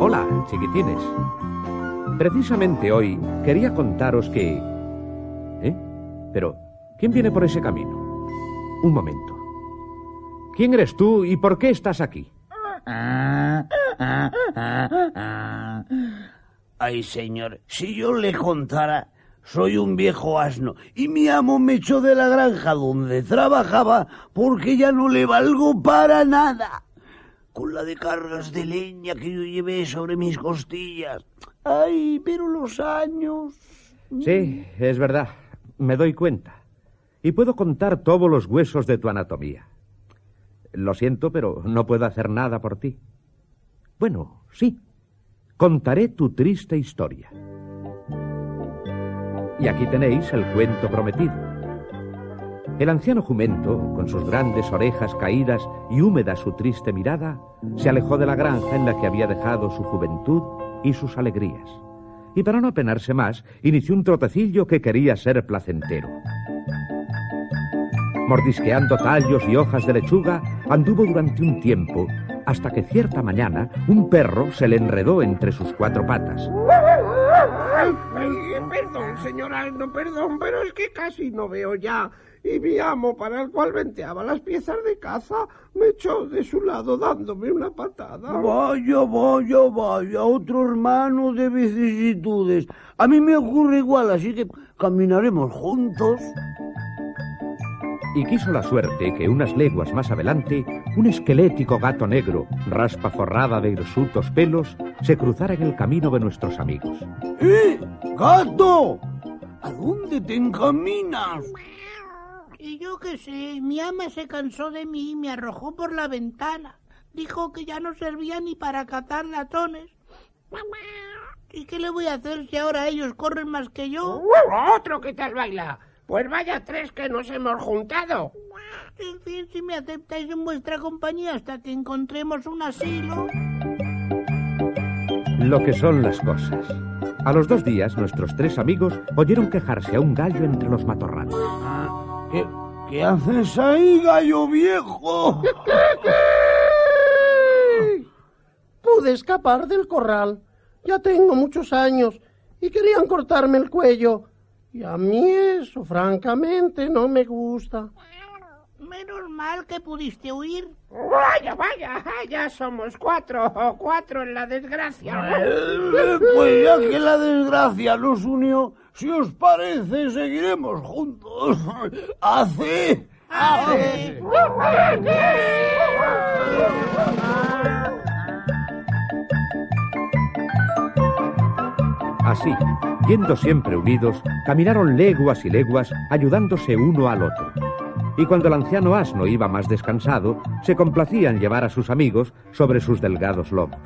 Hola, chiquitines. Precisamente hoy quería contaros que... ¿Eh? Pero, ¿quién viene por ese camino? Un momento. ¿Quién eres tú y por qué estás aquí? Ay, señor, si yo le contara, soy un viejo asno y mi amo me echó de la granja donde trabajaba porque ya no le valgo para nada. Con la de cargas de leña que yo llevé sobre mis costillas. Ay, pero los años. Sí, es verdad. Me doy cuenta. Y puedo contar todos los huesos de tu anatomía. Lo siento, pero no puedo hacer nada por ti. Bueno, sí. Contaré tu triste historia. Y aquí tenéis el cuento prometido. El anciano jumento, con sus grandes orejas caídas y húmeda su triste mirada, se alejó de la granja en la que había dejado su juventud y sus alegrías. Y para no apenarse más, inició un trotecillo que quería ser placentero. Mordisqueando tallos y hojas de lechuga, anduvo durante un tiempo, hasta que cierta mañana un perro se le enredó entre sus cuatro patas. Ay, perdón, señora, no perdón, pero es que casi no veo ya. Y mi amo, para el cual venteaba las piezas de caza, me echó de su lado dándome una patada. Vaya, vaya, vaya, otro hermano de vicisitudes. A mí me ocurre igual, así que caminaremos juntos. Y quiso la suerte que unas leguas más adelante un esquelético gato negro, raspa forrada de hirsutos pelos, se cruzara en el camino de nuestros amigos. ¡Eh! ¡Gato! ¿A dónde te encaminas? Y yo qué sé, mi ama se cansó de mí y me arrojó por la ventana. Dijo que ya no servía ni para catar latones. ¿Y qué le voy a hacer si ahora ellos corren más que yo? ¡Otro que tal baila! Pues vaya tres que nos hemos juntado. En fin, si me aceptáis en vuestra compañía hasta que encontremos un asilo. Lo que son las cosas. A los dos días, nuestros tres amigos oyeron quejarse a un gallo entre los matorrales. ¿Qué, qué haces ahí, gallo viejo? Pude escapar del corral. Ya tengo muchos años y querían cortarme el cuello. Y a mí eso, francamente, no me gusta. Menos mal que pudiste huir. Vaya, vaya, ya somos cuatro, cuatro en la desgracia. Eh, pues ya que la desgracia nos unió, si os parece, seguiremos juntos. ¡Hace! ¡Hace! Así, yendo siempre unidos, caminaron leguas y leguas, ayudándose uno al otro. Y cuando el anciano asno iba más descansado, se complacía en llevar a sus amigos sobre sus delgados lomos.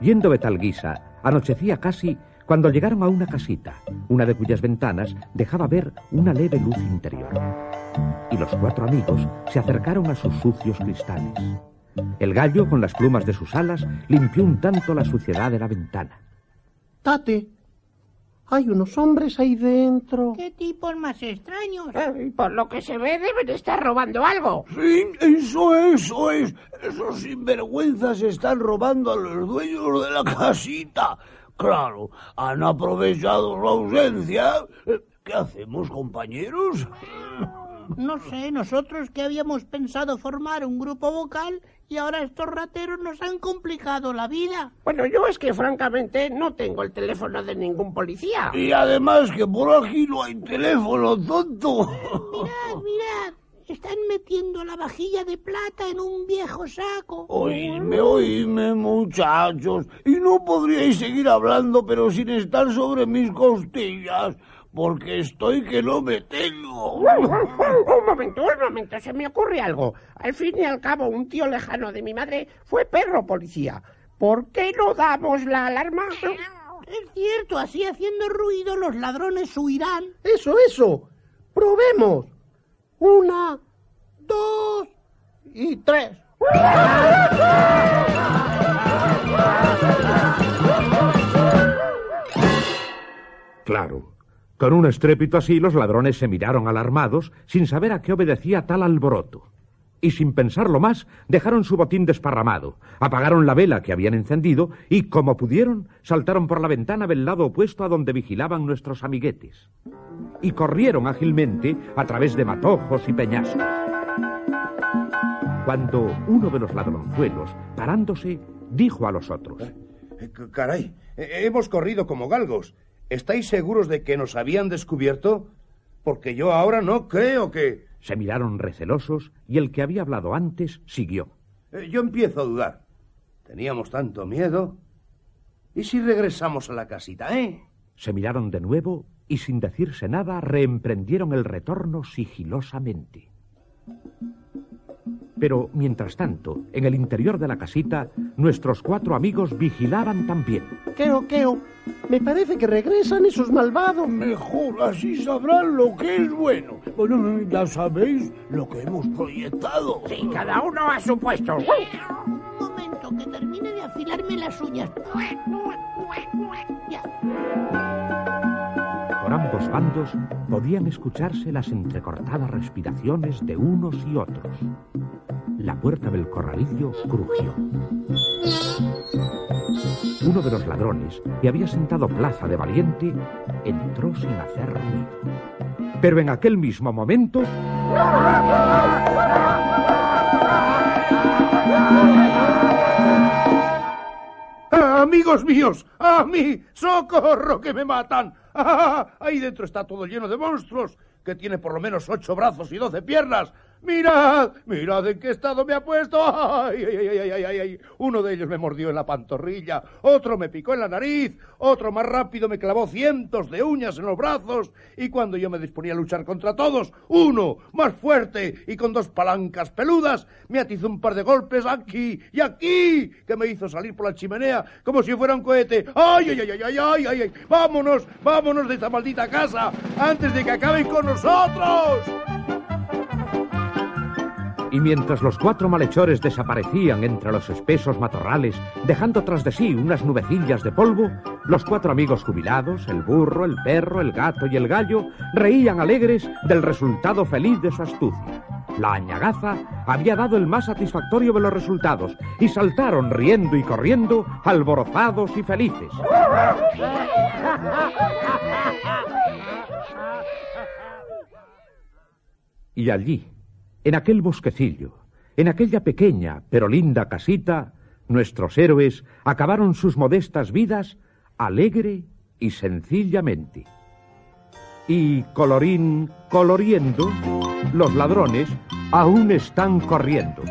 Yendo de tal guisa, anochecía casi cuando llegaron a una casita, una de cuyas ventanas dejaba ver una leve luz interior. Y los cuatro amigos se acercaron a sus sucios cristales. El gallo, con las plumas de sus alas, limpió un tanto la suciedad de la ventana. Tate, hay unos hombres ahí dentro. ¿Qué tipos más extraños? Eh, por lo que se ve, deben estar robando algo. Sí, eso, eso es. Esos sinvergüenzas están robando a los dueños de la casita. Claro, han aprovechado su ausencia. ¿Qué hacemos, compañeros? No sé, nosotros que habíamos pensado formar un grupo vocal y ahora estos rateros nos han complicado la vida. Bueno, yo es que francamente no tengo el teléfono de ningún policía. Y además que por aquí no hay teléfono, tonto. Mirad, mirad. Están metiendo la vajilla de plata en un viejo saco. Oídme, oídme, muchachos. Y no podríais seguir hablando, pero sin estar sobre mis costillas. Porque estoy que no me tengo. Un momento, un momento, se me ocurre algo. Al fin y al cabo, un tío lejano de mi madre fue perro policía. ¿Por qué no damos la alarma? Es cierto, así haciendo ruido los ladrones huirán. Eso, eso. Probemos. Una, dos y tres. Claro. Con un estrépito así los ladrones se miraron alarmados sin saber a qué obedecía tal alboroto. y sin pensarlo más dejaron su botín desparramado, apagaron la vela que habían encendido y, como pudieron, saltaron por la ventana del lado opuesto a donde vigilaban nuestros amiguetes. Y corrieron ágilmente a través de matojos y peñascos. Cuando uno de los ladronzuelos, parándose, dijo a los otros: eh, Caray, hemos corrido como galgos. ¿Estáis seguros de que nos habían descubierto? Porque yo ahora no creo que. Se miraron recelosos y el que había hablado antes siguió. Eh, yo empiezo a dudar. Teníamos tanto miedo. ¿Y si regresamos a la casita, eh? Se miraron de nuevo y sin decirse nada reemprendieron el retorno sigilosamente. Pero, mientras tanto, en el interior de la casita, nuestros cuatro amigos vigilaban también. Queo, queo, me parece que regresan esos malvados. Mejor, así sabrán lo que es bueno. Bueno, ya sabéis lo que hemos proyectado. Sí, cada uno a su puesto. Un momento, que termine de afilarme las uñas. Ya. Por ambos bandos podían escucharse las entrecortadas respiraciones de unos y otros. La puerta del corralillo crujió. Uno de los ladrones, que había sentado plaza de valiente, entró sin hacer ruido. Pero en aquel mismo momento... ¡Ah, amigos míos, a mí, socorro, que me matan. ¡Ah, ahí dentro está todo lleno de monstruos, que tiene por lo menos ocho brazos y doce piernas. Mirad, mirad en qué estado me ha puesto. Ay, ay, ay, ay, ay. Uno de ellos me mordió en la pantorrilla, otro me picó en la nariz, otro más rápido me clavó cientos de uñas en los brazos. Y cuando yo me disponía a luchar contra todos, uno, más fuerte y con dos palancas peludas, me atizó un par de golpes aquí y aquí, que me hizo salir por la chimenea como si fuera un cohete. Ay, ay, ay, ay, ay, ay, ay. Vámonos, vámonos de esta maldita casa antes de que acaben con nosotros. Y mientras los cuatro malhechores desaparecían entre los espesos matorrales, dejando tras de sí unas nubecillas de polvo, los cuatro amigos jubilados, el burro, el perro, el gato y el gallo, reían alegres del resultado feliz de su astucia. La añagaza había dado el más satisfactorio de los resultados y saltaron riendo y corriendo, alborozados y felices. Y allí, en aquel bosquecillo, en aquella pequeña pero linda casita, nuestros héroes acabaron sus modestas vidas alegre y sencillamente. Y colorín coloriendo, los ladrones aún están corriendo.